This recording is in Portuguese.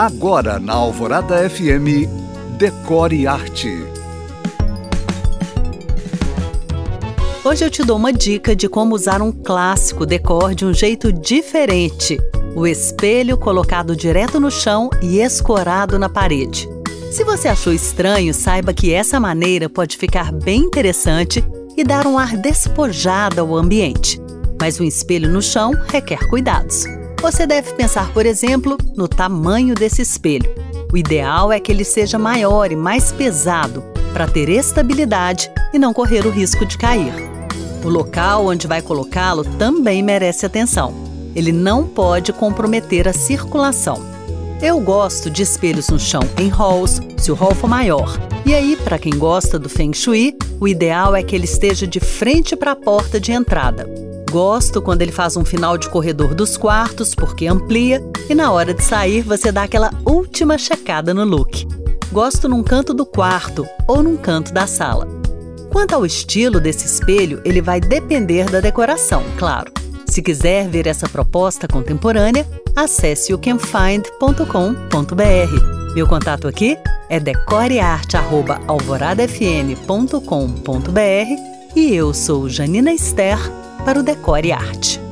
Agora na Alvorada FM, Decore Arte. Hoje eu te dou uma dica de como usar um clássico decor de um jeito diferente. O espelho colocado direto no chão e escorado na parede. Se você achou estranho, saiba que essa maneira pode ficar bem interessante e dar um ar despojado ao ambiente. Mas um espelho no chão requer cuidados. Você deve pensar, por exemplo, no tamanho desse espelho. O ideal é que ele seja maior e mais pesado para ter estabilidade e não correr o risco de cair. O local onde vai colocá-lo também merece atenção. Ele não pode comprometer a circulação. Eu gosto de espelhos no chão em halls, se o hall for maior. E aí, para quem gosta do Feng Shui, o ideal é que ele esteja de frente para a porta de entrada. Gosto quando ele faz um final de corredor dos quartos, porque amplia, e na hora de sair você dá aquela última checada no look. Gosto num canto do quarto ou num canto da sala. Quanto ao estilo desse espelho, ele vai depender da decoração, claro. Se quiser ver essa proposta contemporânea, acesse o canfind.com.br. Meu contato aqui é decorearte.alvoradafm.com.br e eu sou Janina Esther para o Decore Arte.